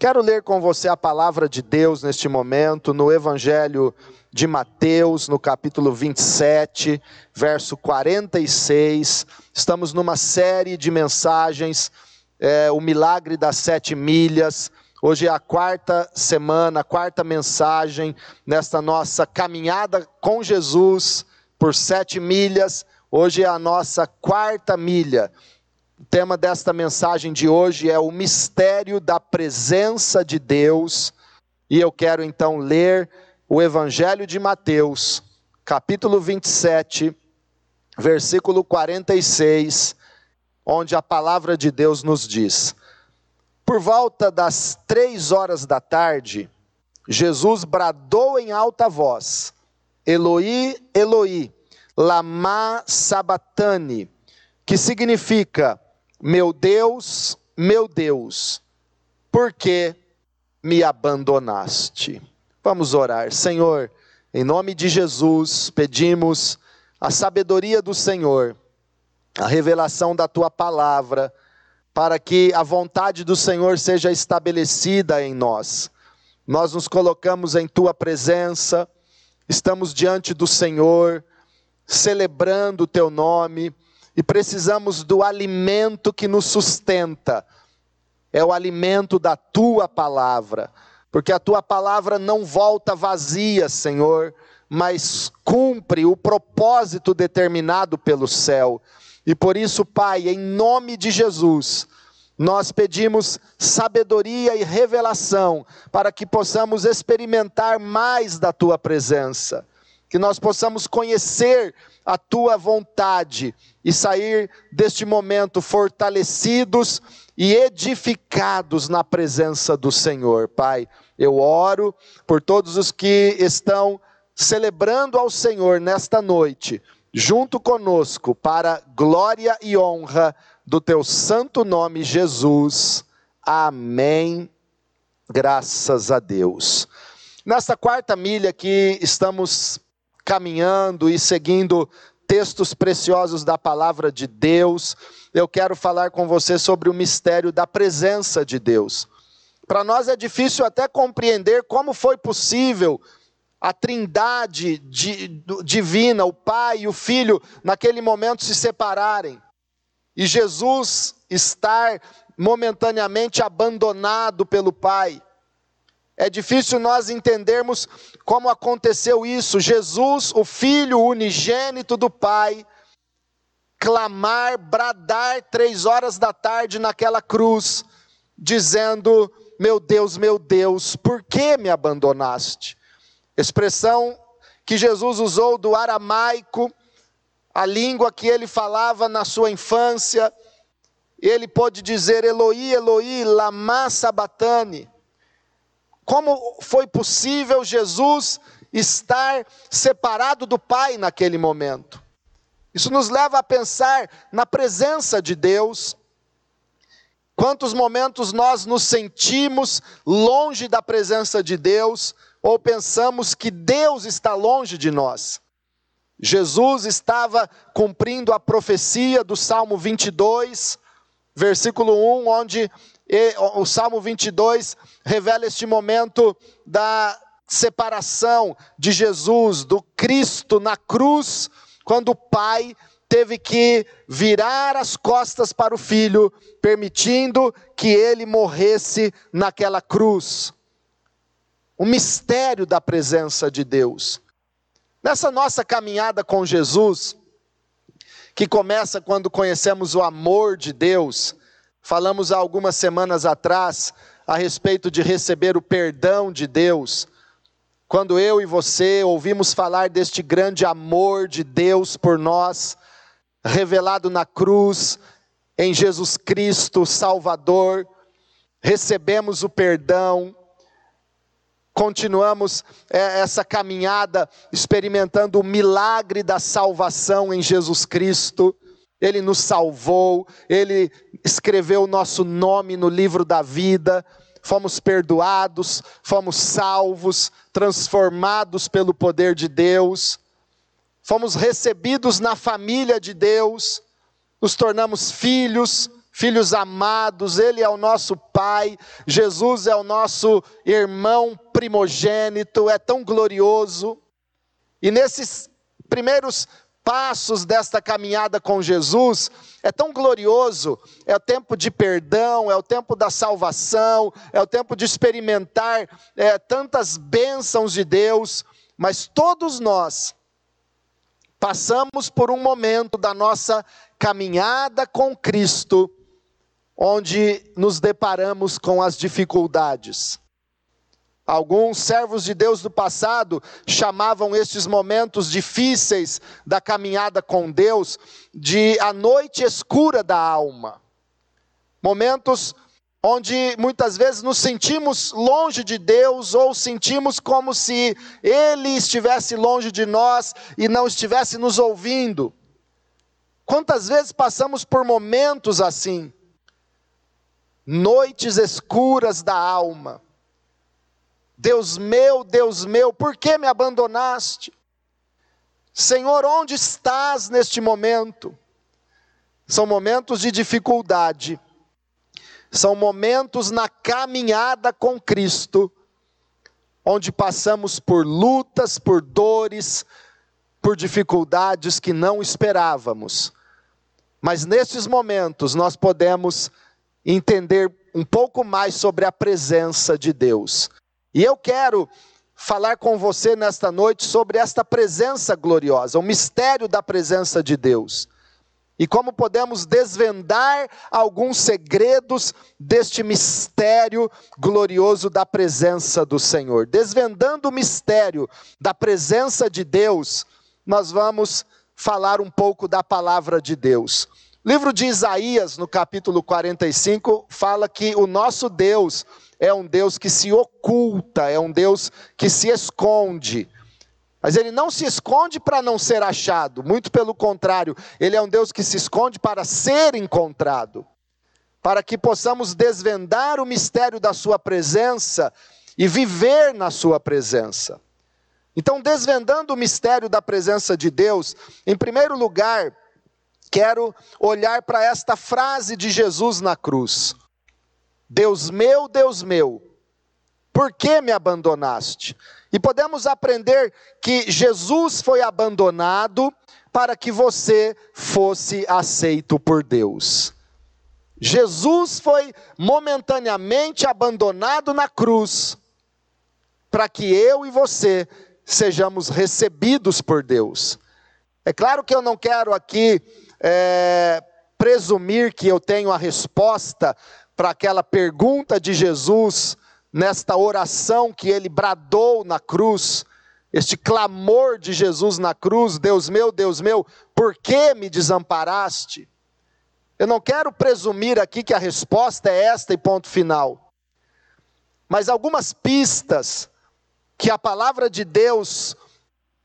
Quero ler com você a palavra de Deus neste momento, no Evangelho de Mateus, no capítulo 27, verso 46. Estamos numa série de mensagens, é, o milagre das sete milhas. Hoje é a quarta semana, a quarta mensagem nesta nossa caminhada com Jesus por sete milhas. Hoje é a nossa quarta milha. O tema desta mensagem de hoje é o mistério da presença de Deus. E eu quero então ler o Evangelho de Mateus, capítulo 27, versículo 46, onde a palavra de Deus nos diz: Por volta das três horas da tarde, Jesus bradou em alta voz: Eloi, Eloi, lama sabatani, que significa meu Deus, meu Deus, por que me abandonaste? Vamos orar. Senhor, em nome de Jesus, pedimos a sabedoria do Senhor, a revelação da tua palavra, para que a vontade do Senhor seja estabelecida em nós. Nós nos colocamos em tua presença, estamos diante do Senhor, celebrando o teu nome e precisamos do alimento que nos sustenta. É o alimento da tua palavra, porque a tua palavra não volta vazia, Senhor, mas cumpre o propósito determinado pelo céu. E por isso, Pai, em nome de Jesus, nós pedimos sabedoria e revelação para que possamos experimentar mais da tua presença, que nós possamos conhecer a tua vontade e sair deste momento fortalecidos e edificados na presença do Senhor. Pai, eu oro por todos os que estão celebrando ao Senhor nesta noite, junto conosco, para glória e honra do teu santo nome, Jesus. Amém. Graças a Deus. Nesta quarta milha que estamos caminhando e seguindo textos preciosos da palavra de Deus, eu quero falar com você sobre o mistério da presença de Deus. Para nós é difícil até compreender como foi possível a trindade divina, o Pai e o Filho, naquele momento se separarem. E Jesus estar momentaneamente abandonado pelo Pai. É difícil nós entendermos como aconteceu isso. Jesus, o Filho unigênito do Pai, clamar, bradar três horas da tarde naquela cruz, dizendo: Meu Deus, meu Deus, por que me abandonaste? Expressão que Jesus usou do aramaico, a língua que ele falava na sua infância. Ele pôde dizer: Eloi, Eloi, lama sabatani como foi possível Jesus estar separado do Pai naquele momento? Isso nos leva a pensar na presença de Deus. Quantos momentos nós nos sentimos longe da presença de Deus, ou pensamos que Deus está longe de nós? Jesus estava cumprindo a profecia do Salmo 22, versículo 1, onde o Salmo 22 revela este momento da separação de Jesus, do Cristo na cruz, quando o Pai teve que virar as costas para o filho, permitindo que ele morresse naquela cruz. O mistério da presença de Deus. Nessa nossa caminhada com Jesus, que começa quando conhecemos o amor de Deus, Falamos há algumas semanas atrás a respeito de receber o perdão de Deus. Quando eu e você ouvimos falar deste grande amor de Deus por nós, revelado na cruz, em Jesus Cristo, Salvador, recebemos o perdão, continuamos é, essa caminhada experimentando o milagre da salvação em Jesus Cristo. Ele nos salvou, Ele escreveu o nosso nome no livro da vida, fomos perdoados, fomos salvos, transformados pelo poder de Deus, fomos recebidos na família de Deus, nos tornamos filhos, filhos amados, Ele é o nosso Pai, Jesus é o nosso irmão primogênito, é tão glorioso. E nesses primeiros passos desta caminhada com Jesus é tão glorioso. É o tempo de perdão, é o tempo da salvação, é o tempo de experimentar é, tantas bênçãos de Deus, mas todos nós passamos por um momento da nossa caminhada com Cristo, onde nos deparamos com as dificuldades. Alguns servos de Deus do passado chamavam estes momentos difíceis da caminhada com Deus de a noite escura da alma. Momentos onde muitas vezes nos sentimos longe de Deus ou sentimos como se Ele estivesse longe de nós e não estivesse nos ouvindo. Quantas vezes passamos por momentos assim? Noites escuras da alma. Deus meu, Deus meu, por que me abandonaste? Senhor, onde estás neste momento? São momentos de dificuldade são momentos na caminhada com Cristo, onde passamos por lutas, por dores, por dificuldades que não esperávamos. Mas nesses momentos nós podemos entender um pouco mais sobre a presença de Deus. E eu quero falar com você nesta noite sobre esta presença gloriosa, o mistério da presença de Deus e como podemos desvendar alguns segredos deste mistério glorioso da presença do Senhor. Desvendando o mistério da presença de Deus, nós vamos falar um pouco da palavra de Deus. O livro de Isaías, no capítulo 45, fala que o nosso Deus é um Deus que se oculta, é um Deus que se esconde. Mas ele não se esconde para não ser achado, muito pelo contrário, ele é um Deus que se esconde para ser encontrado, para que possamos desvendar o mistério da Sua presença e viver na Sua presença. Então, desvendando o mistério da presença de Deus, em primeiro lugar, quero olhar para esta frase de Jesus na cruz: Deus meu, Deus meu, por que me abandonaste? E podemos aprender que Jesus foi abandonado para que você fosse aceito por Deus. Jesus foi momentaneamente abandonado na cruz, para que eu e você sejamos recebidos por Deus. É claro que eu não quero aqui é, presumir que eu tenho a resposta para aquela pergunta de Jesus nesta oração que ele bradou na cruz, este clamor de Jesus na cruz: Deus meu, Deus meu, por que me desamparaste? Eu não quero presumir aqui que a resposta é esta e ponto final. Mas algumas pistas que a palavra de Deus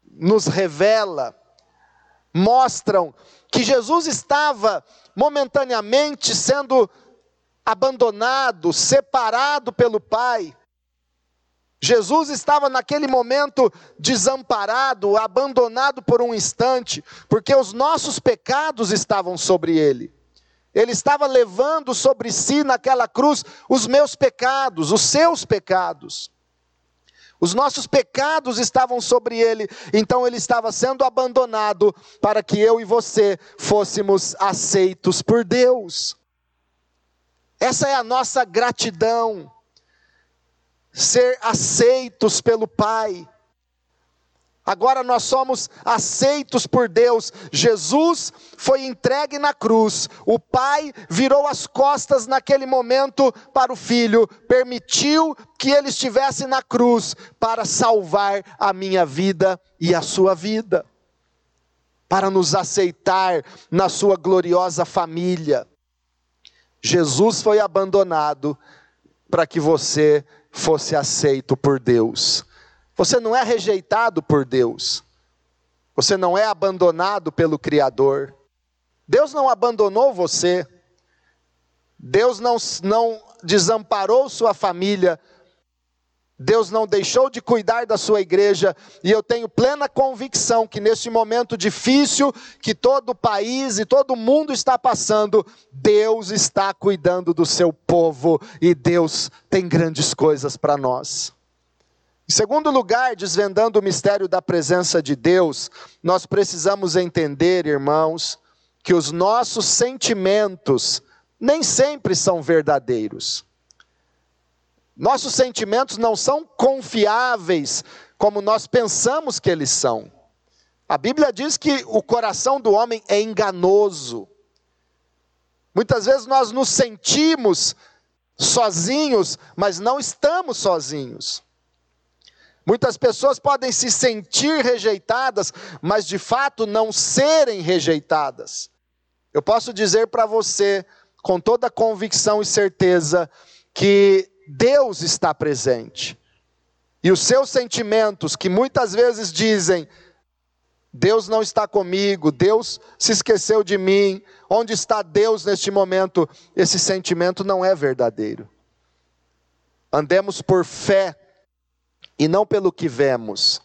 nos revela mostram que Jesus estava momentaneamente sendo abandonado, separado pelo Pai. Jesus estava naquele momento desamparado, abandonado por um instante, porque os nossos pecados estavam sobre ele. Ele estava levando sobre si naquela cruz os meus pecados, os seus pecados. Os nossos pecados estavam sobre ele, então ele estava sendo abandonado para que eu e você fôssemos aceitos por Deus. Essa é a nossa gratidão, ser aceitos pelo Pai. Agora nós somos aceitos por Deus. Jesus foi entregue na cruz. O Pai virou as costas naquele momento para o Filho, permitiu que ele estivesse na cruz para salvar a minha vida e a sua vida, para nos aceitar na sua gloriosa família. Jesus foi abandonado para que você fosse aceito por Deus. Você não é rejeitado por Deus. Você não é abandonado pelo Criador. Deus não abandonou você. Deus não, não desamparou sua família. Deus não deixou de cuidar da sua igreja, e eu tenho plena convicção que neste momento difícil que todo o país e todo o mundo está passando, Deus está cuidando do seu povo e Deus tem grandes coisas para nós. Em segundo lugar, desvendando o mistério da presença de Deus, nós precisamos entender, irmãos, que os nossos sentimentos nem sempre são verdadeiros. Nossos sentimentos não são confiáveis como nós pensamos que eles são. A Bíblia diz que o coração do homem é enganoso. Muitas vezes nós nos sentimos sozinhos, mas não estamos sozinhos. Muitas pessoas podem se sentir rejeitadas, mas de fato não serem rejeitadas. Eu posso dizer para você, com toda convicção e certeza, que Deus está presente. E os seus sentimentos, que muitas vezes dizem: Deus não está comigo, Deus se esqueceu de mim, onde está Deus neste momento? Esse sentimento não é verdadeiro. Andemos por fé e não pelo que vemos.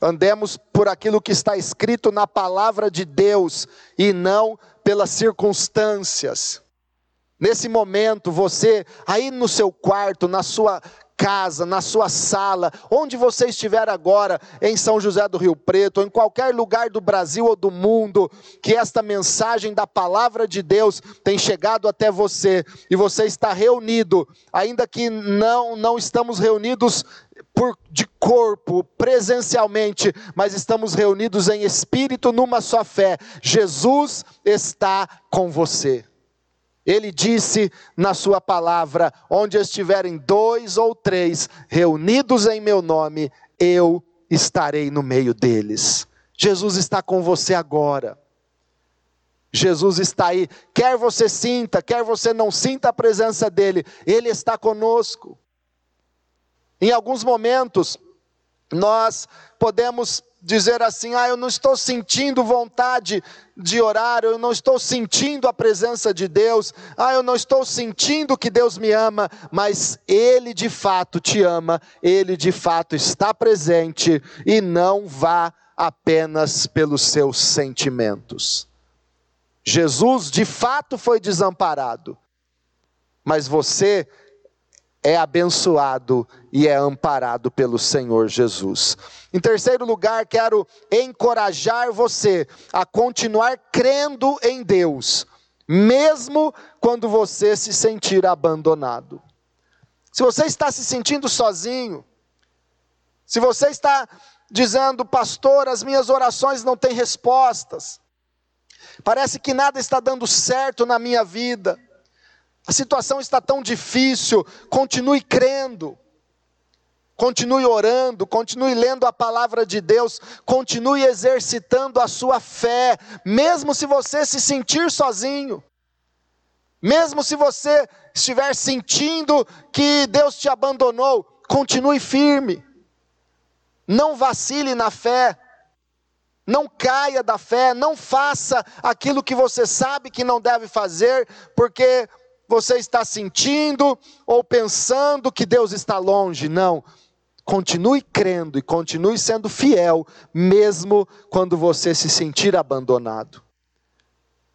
Andemos por aquilo que está escrito na palavra de Deus e não pelas circunstâncias. Nesse momento, você, aí no seu quarto, na sua casa, na sua sala, onde você estiver agora, em São José do Rio Preto, ou em qualquer lugar do Brasil ou do mundo, que esta mensagem da palavra de Deus tem chegado até você e você está reunido, ainda que não não estamos reunidos por, de corpo, presencialmente, mas estamos reunidos em espírito numa só fé. Jesus está com você. Ele disse na sua palavra: onde estiverem dois ou três reunidos em meu nome, eu estarei no meio deles. Jesus está com você agora. Jesus está aí, quer você sinta, quer você não sinta a presença dele, ele está conosco. Em alguns momentos, nós podemos dizer assim: ah, eu não estou sentindo vontade de orar, eu não estou sentindo a presença de Deus, ah, eu não estou sentindo que Deus me ama, mas Ele de fato te ama, Ele de fato está presente e não vá apenas pelos seus sentimentos. Jesus de fato foi desamparado, mas você é abençoado e é amparado pelo Senhor Jesus. Em terceiro lugar, quero encorajar você a continuar crendo em Deus, mesmo quando você se sentir abandonado. Se você está se sentindo sozinho, se você está dizendo, pastor, as minhas orações não têm respostas, parece que nada está dando certo na minha vida, a situação está tão difícil, continue crendo. Continue orando, continue lendo a palavra de Deus, continue exercitando a sua fé, mesmo se você se sentir sozinho, mesmo se você estiver sentindo que Deus te abandonou, continue firme, não vacile na fé, não caia da fé, não faça aquilo que você sabe que não deve fazer, porque você está sentindo ou pensando que Deus está longe. Não. Continue crendo e continue sendo fiel, mesmo quando você se sentir abandonado.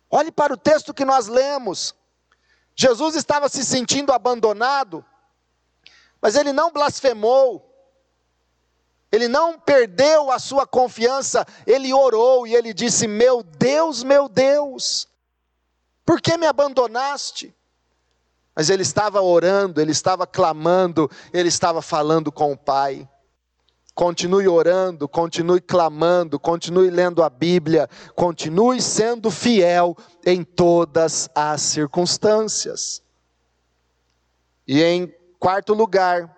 Olhe para o texto que nós lemos. Jesus estava se sentindo abandonado, mas ele não blasfemou, ele não perdeu a sua confiança, ele orou e ele disse: Meu Deus, meu Deus, por que me abandonaste? Mas ele estava orando, ele estava clamando, ele estava falando com o Pai. Continue orando, continue clamando, continue lendo a Bíblia, continue sendo fiel em todas as circunstâncias. E em quarto lugar,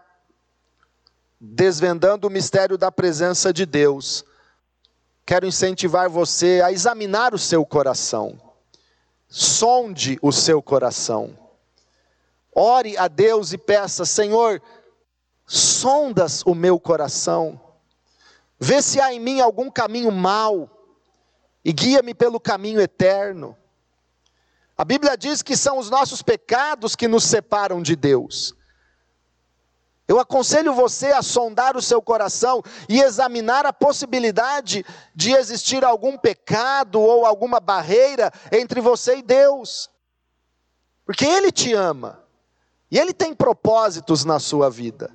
desvendando o mistério da presença de Deus, quero incentivar você a examinar o seu coração. Sonde o seu coração. Ore a Deus e peça: Senhor, sondas o meu coração, vê se há em mim algum caminho mau e guia-me pelo caminho eterno. A Bíblia diz que são os nossos pecados que nos separam de Deus. Eu aconselho você a sondar o seu coração e examinar a possibilidade de existir algum pecado ou alguma barreira entre você e Deus. Porque Ele te ama e Ele tem propósitos na sua vida.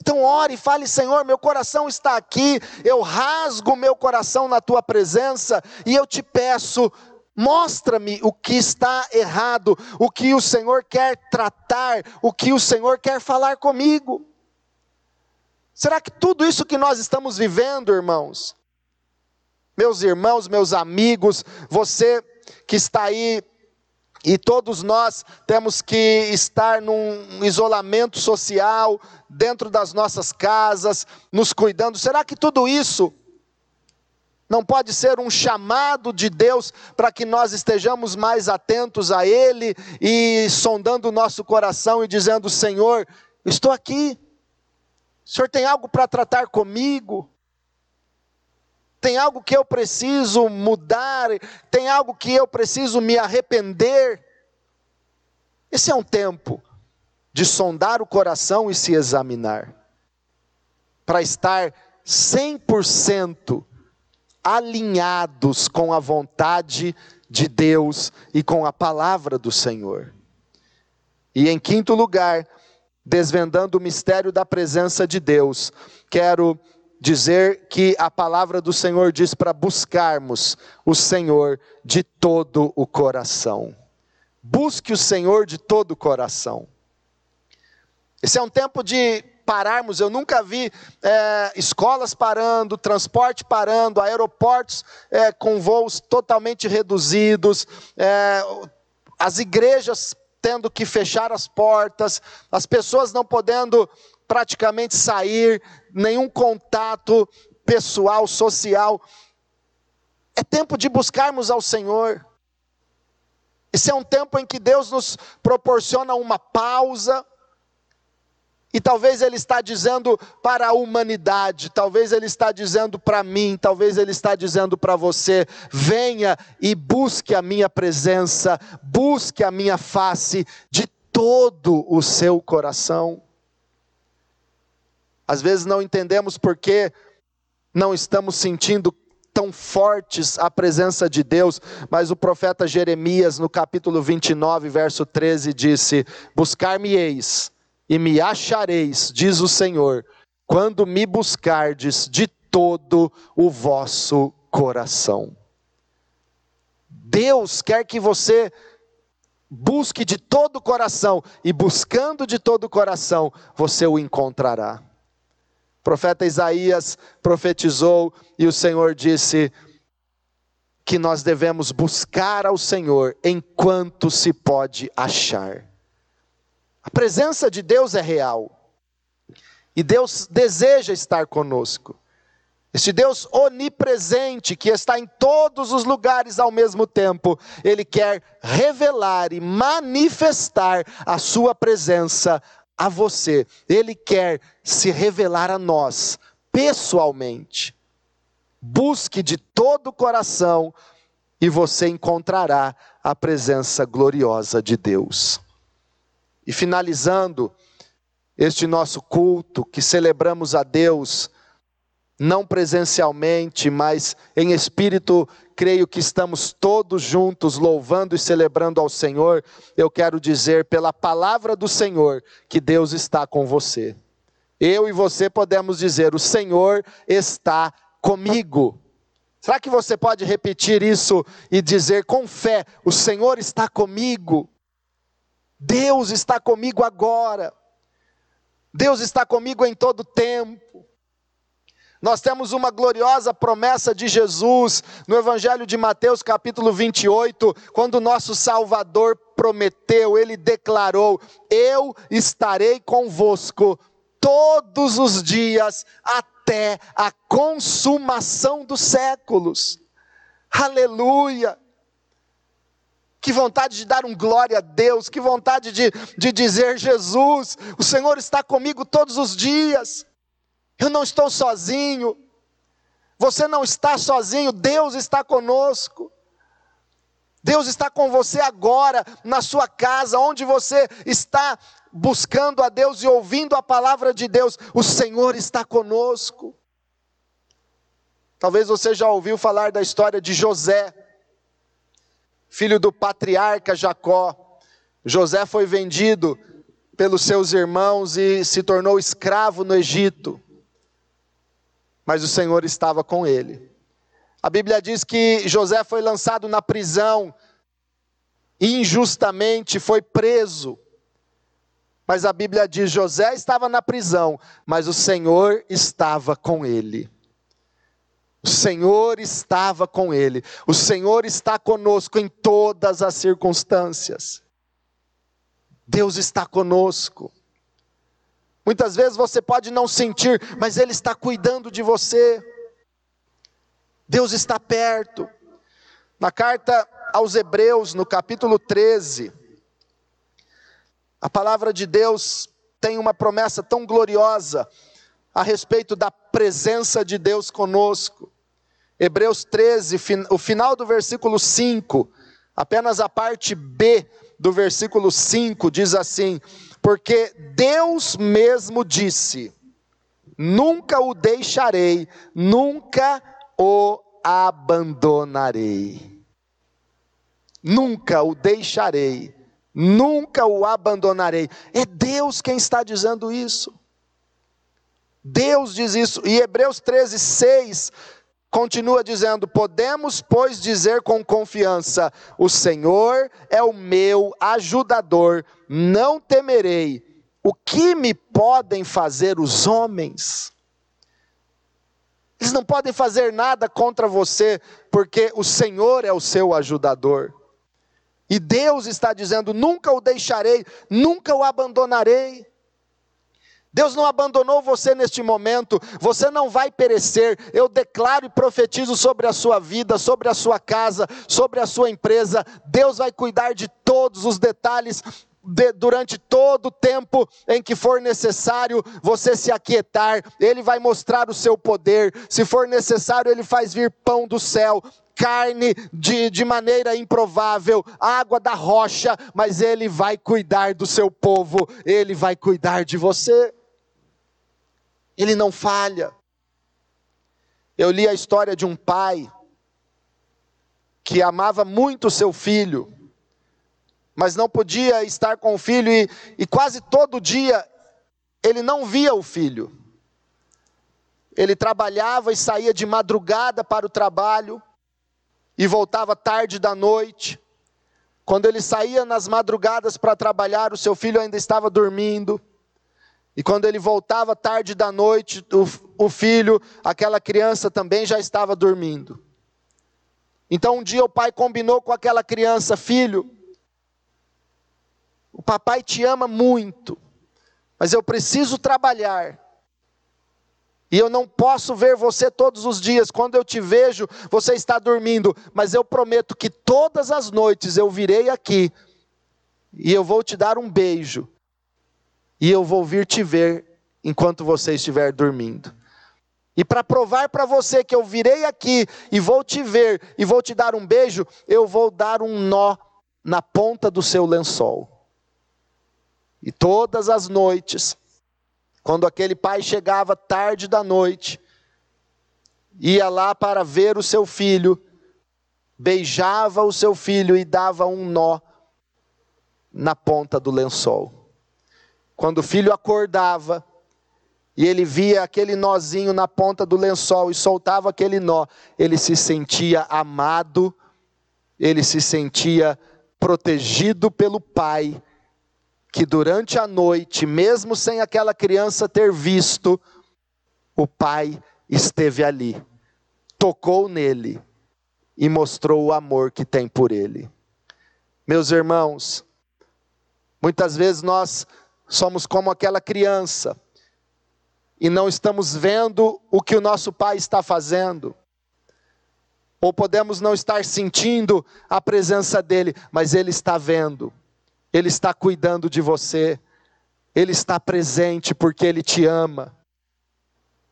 Então ore e fale, Senhor, meu coração está aqui, eu rasgo meu coração na tua presença e eu te peço, Mostra-me o que está errado, o que o Senhor quer tratar, o que o Senhor quer falar comigo. Será que tudo isso que nós estamos vivendo, irmãos, meus irmãos, meus amigos, você que está aí, e todos nós temos que estar num isolamento social, dentro das nossas casas, nos cuidando, será que tudo isso não pode ser um chamado de Deus para que nós estejamos mais atentos a Ele e sondando o nosso coração e dizendo: Senhor, estou aqui. O Senhor tem algo para tratar comigo? Tem algo que eu preciso mudar? Tem algo que eu preciso me arrepender? Esse é um tempo de sondar o coração e se examinar, para estar 100% alinhados com a vontade de Deus e com a palavra do Senhor. E em quinto lugar, desvendando o mistério da presença de Deus, quero dizer que a palavra do Senhor diz para buscarmos o Senhor de todo o coração. Busque o Senhor de todo o coração. Esse é um tempo de pararmos. Eu nunca vi é, escolas parando, transporte parando, aeroportos é, com voos totalmente reduzidos, é, as igrejas tendo que fechar as portas, as pessoas não podendo praticamente sair, nenhum contato pessoal, social. É tempo de buscarmos ao Senhor. Esse é um tempo em que Deus nos proporciona uma pausa, e talvez ele está dizendo para a humanidade, talvez ele está dizendo para mim, talvez ele está dizendo para você: venha e busque a minha presença, busque a minha face de todo o seu coração. Às vezes não entendemos porque não estamos sentindo tão fortes a presença de Deus, mas o profeta Jeremias, no capítulo 29, verso 13, disse: Buscar-me-eis e me achareis, diz o Senhor, quando me buscardes de todo o vosso coração. Deus quer que você busque de todo o coração, e buscando de todo o coração, você o encontrará. Profeta Isaías profetizou e o Senhor disse que nós devemos buscar ao Senhor enquanto se pode achar. A presença de Deus é real. E Deus deseja estar conosco. Este Deus onipresente, que está em todos os lugares ao mesmo tempo, Ele quer revelar e manifestar a Sua presença a você. Ele quer se revelar a nós, pessoalmente. Busque de todo o coração e você encontrará a presença gloriosa de Deus. E finalizando este nosso culto, que celebramos a Deus, não presencialmente, mas em espírito, creio que estamos todos juntos louvando e celebrando ao Senhor. Eu quero dizer, pela palavra do Senhor, que Deus está com você. Eu e você podemos dizer: O Senhor está comigo. Será que você pode repetir isso e dizer com fé: O Senhor está comigo? Deus está comigo agora. Deus está comigo em todo tempo. Nós temos uma gloriosa promessa de Jesus no Evangelho de Mateus, capítulo 28, quando o nosso Salvador prometeu, ele declarou: Eu estarei convosco todos os dias até a consumação dos séculos. Aleluia! Que vontade de dar um glória a Deus, que vontade de, de dizer: Jesus, o Senhor está comigo todos os dias, eu não estou sozinho, você não está sozinho, Deus está conosco. Deus está com você agora, na sua casa, onde você está buscando a Deus e ouvindo a palavra de Deus, o Senhor está conosco. Talvez você já ouviu falar da história de José, filho do patriarca Jacó. José foi vendido pelos seus irmãos e se tornou escravo no Egito. Mas o Senhor estava com ele. A Bíblia diz que José foi lançado na prisão, injustamente foi preso. Mas a Bíblia diz: José estava na prisão, mas o Senhor estava com ele. O Senhor estava com ele. O Senhor está conosco em todas as circunstâncias. Deus está conosco. Muitas vezes você pode não sentir, mas Ele está cuidando de você. Deus está perto. Na carta aos Hebreus, no capítulo 13, a palavra de Deus tem uma promessa tão gloriosa a respeito da presença de Deus conosco. Hebreus 13, o final do versículo 5, apenas a parte B do versículo 5 diz assim: Porque Deus mesmo disse: Nunca o deixarei, nunca o abandonarei. Nunca o deixarei, nunca o abandonarei. É Deus quem está dizendo isso. Deus diz isso. E Hebreus 13, 6 continua dizendo: Podemos, pois, dizer com confiança: O Senhor é o meu ajudador, não temerei. O que me podem fazer os homens? Eles não podem fazer nada contra você, porque o Senhor é o seu ajudador. E Deus está dizendo: nunca o deixarei, nunca o abandonarei. Deus não abandonou você neste momento, você não vai perecer. Eu declaro e profetizo sobre a sua vida, sobre a sua casa, sobre a sua empresa. Deus vai cuidar de todos os detalhes de, durante todo o tempo em que for necessário você se aquietar, Ele vai mostrar o seu poder. Se for necessário, Ele faz vir pão do céu, carne de, de maneira improvável, água da rocha, mas Ele vai cuidar do seu povo, Ele vai cuidar de você. Ele não falha. Eu li a história de um pai que amava muito seu filho, mas não podia estar com o filho, e, e quase todo dia ele não via o filho. Ele trabalhava e saía de madrugada para o trabalho, e voltava tarde da noite. Quando ele saía nas madrugadas para trabalhar, o seu filho ainda estava dormindo. E quando ele voltava tarde da noite, o, o filho, aquela criança também já estava dormindo. Então um dia o pai combinou com aquela criança: Filho, o papai te ama muito, mas eu preciso trabalhar. E eu não posso ver você todos os dias. Quando eu te vejo, você está dormindo. Mas eu prometo que todas as noites eu virei aqui e eu vou te dar um beijo. E eu vou vir te ver enquanto você estiver dormindo. E para provar para você que eu virei aqui e vou te ver e vou te dar um beijo, eu vou dar um nó na ponta do seu lençol. E todas as noites, quando aquele pai chegava tarde da noite, ia lá para ver o seu filho, beijava o seu filho e dava um nó na ponta do lençol. Quando o filho acordava e ele via aquele nozinho na ponta do lençol e soltava aquele nó, ele se sentia amado, ele se sentia protegido pelo pai que durante a noite, mesmo sem aquela criança ter visto, o pai esteve ali, tocou nele e mostrou o amor que tem por ele. Meus irmãos, muitas vezes nós somos como aquela criança e não estamos vendo o que o nosso pai está fazendo. Ou podemos não estar sentindo a presença dele, mas ele está vendo. Ele está cuidando de você, Ele está presente porque Ele te ama.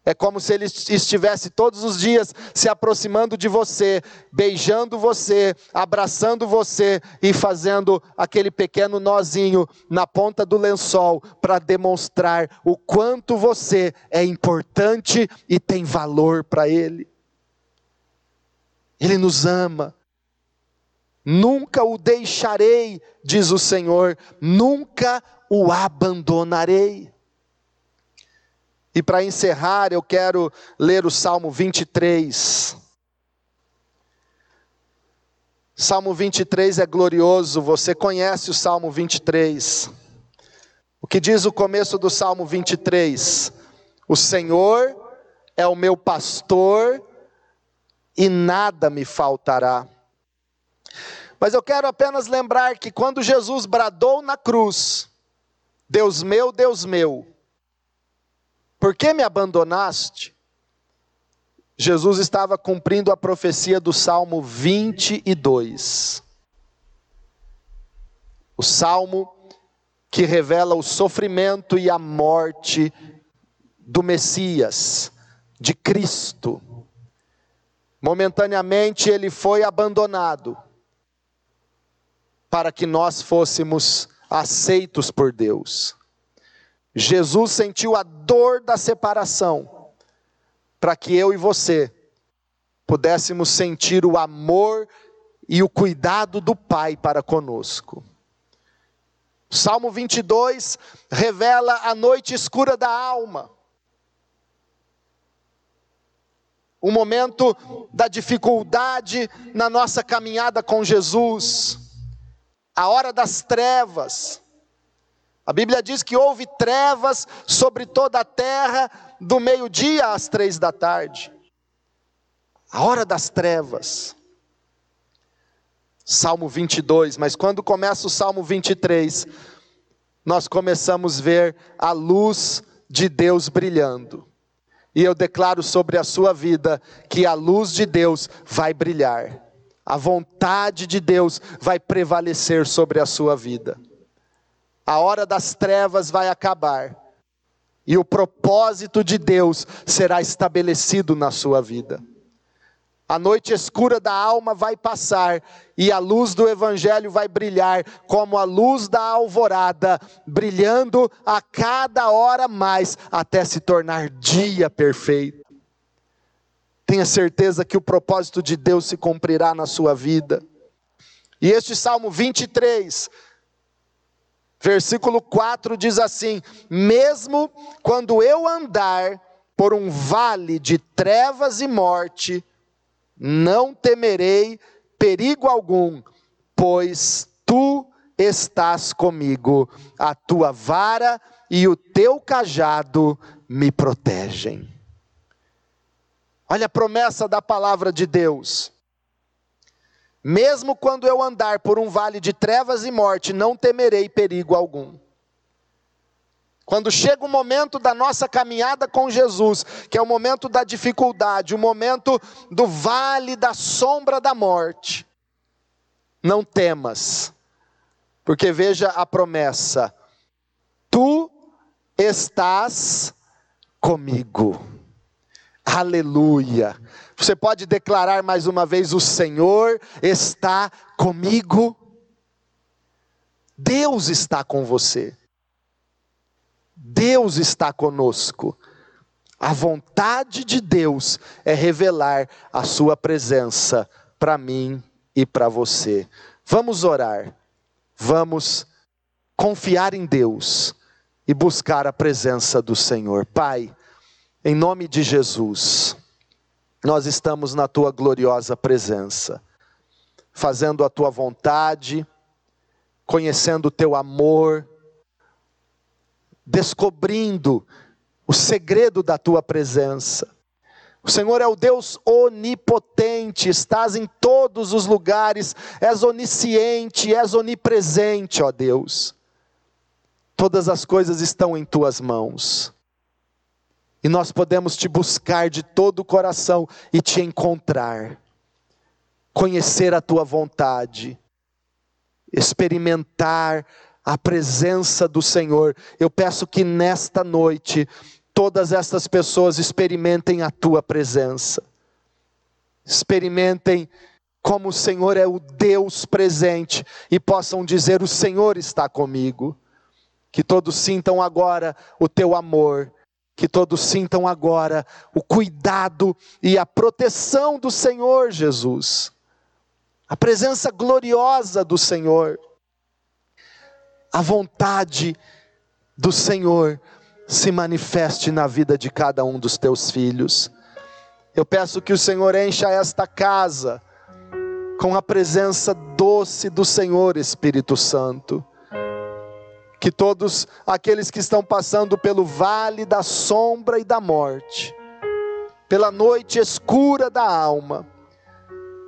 É como se ele estivesse todos os dias se aproximando de você, beijando você, abraçando você e fazendo aquele pequeno nozinho na ponta do lençol para demonstrar o quanto você é importante e tem valor para ele. Ele nos ama. Nunca o deixarei, diz o Senhor, nunca o abandonarei. E para encerrar, eu quero ler o Salmo 23. Salmo 23 é glorioso, você conhece o Salmo 23. O que diz o começo do Salmo 23? O Senhor é o meu pastor e nada me faltará. Mas eu quero apenas lembrar que quando Jesus bradou na cruz, Deus meu, Deus meu, por que me abandonaste? Jesus estava cumprindo a profecia do Salmo 22. O salmo que revela o sofrimento e a morte do Messias, de Cristo. Momentaneamente ele foi abandonado para que nós fôssemos aceitos por Deus. Jesus sentiu a dor da separação, para que eu e você pudéssemos sentir o amor e o cuidado do Pai para conosco. Salmo 22 revela a noite escura da alma. O momento da dificuldade na nossa caminhada com Jesus, a hora das trevas, a Bíblia diz que houve trevas sobre toda a terra do meio-dia às três da tarde. A hora das trevas. Salmo 22, mas quando começa o Salmo 23, nós começamos a ver a luz de Deus brilhando. E eu declaro sobre a sua vida que a luz de Deus vai brilhar. A vontade de Deus vai prevalecer sobre a sua vida a hora das trevas vai acabar e o propósito de Deus será estabelecido na sua vida. A noite escura da alma vai passar e a luz do Evangelho vai brilhar como a luz da alvorada, brilhando a cada hora mais até se tornar dia perfeito. Tenha certeza que o propósito de Deus se cumprirá na sua vida. E este Salmo 23 Versículo 4 diz assim: Mesmo quando eu andar por um vale de trevas e morte, não temerei perigo algum, pois tu estás comigo, a tua vara e o teu cajado me protegem. Olha a promessa da palavra de Deus. Mesmo quando eu andar por um vale de trevas e morte, não temerei perigo algum. Quando chega o momento da nossa caminhada com Jesus, que é o momento da dificuldade, o momento do vale da sombra da morte, não temas, porque veja a promessa: tu estás comigo. Aleluia. Você pode declarar mais uma vez: O Senhor está comigo. Deus está com você. Deus está conosco. A vontade de Deus é revelar a Sua presença para mim e para você. Vamos orar, vamos confiar em Deus e buscar a presença do Senhor. Pai, em nome de Jesus nós estamos na tua gloriosa presença, fazendo a tua vontade, conhecendo o teu amor, descobrindo o segredo da tua presença. O Senhor é o Deus onipotente, estás em todos os lugares, és onisciente, és onipresente, ó Deus. Todas as coisas estão em tuas mãos e nós podemos te buscar de todo o coração e te encontrar, conhecer a tua vontade, experimentar a presença do Senhor. Eu peço que nesta noite todas estas pessoas experimentem a tua presença, experimentem como o Senhor é o Deus presente e possam dizer: O Senhor está comigo. Que todos sintam agora o teu amor, que todos sintam agora o cuidado e a proteção do Senhor Jesus, a presença gloriosa do Senhor, a vontade do Senhor se manifeste na vida de cada um dos teus filhos. Eu peço que o Senhor encha esta casa com a presença doce do Senhor Espírito Santo. Que todos aqueles que estão passando pelo vale da sombra e da morte, pela noite escura da alma,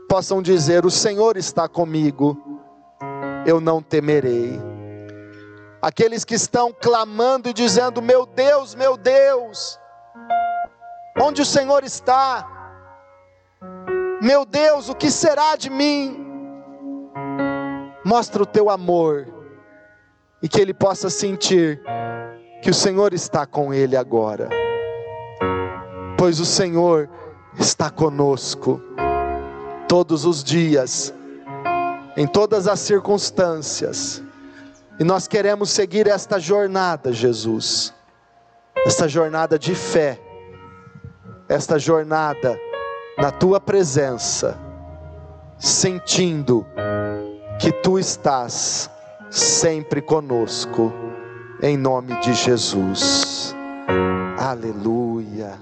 possam dizer: O Senhor está comigo, eu não temerei aqueles que estão clamando e dizendo: Meu Deus, meu Deus, onde o Senhor está? Meu Deus, o que será de mim? Mostra o teu amor e que ele possa sentir que o Senhor está com ele agora, pois o Senhor está conosco todos os dias, em todas as circunstâncias. E nós queremos seguir esta jornada, Jesus, esta jornada de fé, esta jornada na tua presença, sentindo que tu estás sempre conosco, em nome de Jesus. Aleluia.